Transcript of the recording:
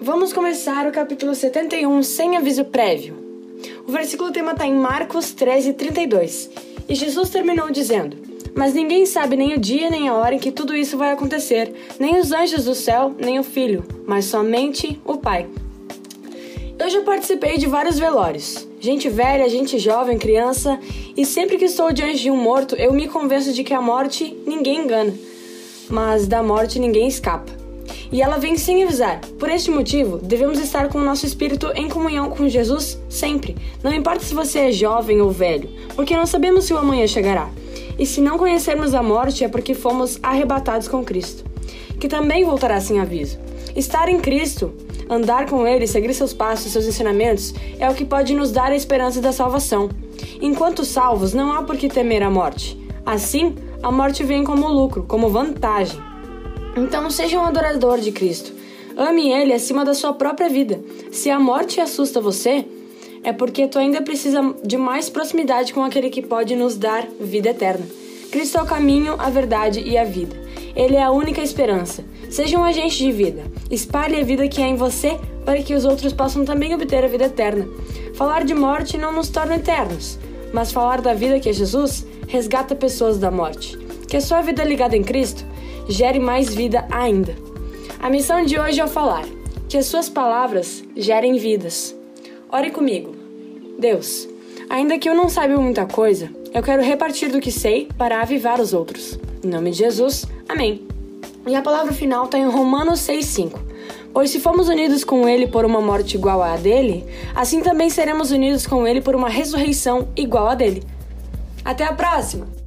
Vamos começar o capítulo 71 sem aviso prévio. O versículo tema está em Marcos 13, 32. E Jesus terminou dizendo: Mas ninguém sabe nem o dia nem a hora em que tudo isso vai acontecer, nem os anjos do céu, nem o filho, mas somente o Pai. Eu já participei de vários velórios. Gente velha, gente jovem, criança, e sempre que estou diante de um morto, eu me convenço de que a morte ninguém engana, mas da morte ninguém escapa. E ela vem sem avisar. Por este motivo, devemos estar com o nosso espírito em comunhão com Jesus sempre. Não importa se você é jovem ou velho, porque não sabemos se o amanhã chegará. E se não conhecermos a morte é porque fomos arrebatados com Cristo, que também voltará sem aviso. Estar em Cristo Andar com Ele, seguir seus passos, seus ensinamentos, é o que pode nos dar a esperança da salvação. Enquanto salvos, não há por que temer a morte. Assim, a morte vem como lucro, como vantagem. Então, seja um adorador de Cristo. Ame Ele acima da sua própria vida. Se a morte assusta você, é porque tu ainda precisa de mais proximidade com aquele que pode nos dar vida eterna. Cristo é o caminho, a verdade e a vida. Ele é a única esperança. Seja um agente de vida. Espalhe a vida que há em você para que os outros possam também obter a vida eterna. Falar de morte não nos torna eternos, mas falar da vida que é Jesus resgata pessoas da morte. Que a sua vida ligada em Cristo gere mais vida ainda. A missão de hoje é falar. Que as suas palavras gerem vidas. Ore comigo. Deus, ainda que eu não saiba muita coisa, eu quero repartir do que sei para avivar os outros. Em nome de Jesus, amém. E a palavra final está em Romanos 6,5. Pois se fomos unidos com Ele por uma morte igual à dele, assim também seremos unidos com Ele por uma ressurreição igual à dele. Até a próxima!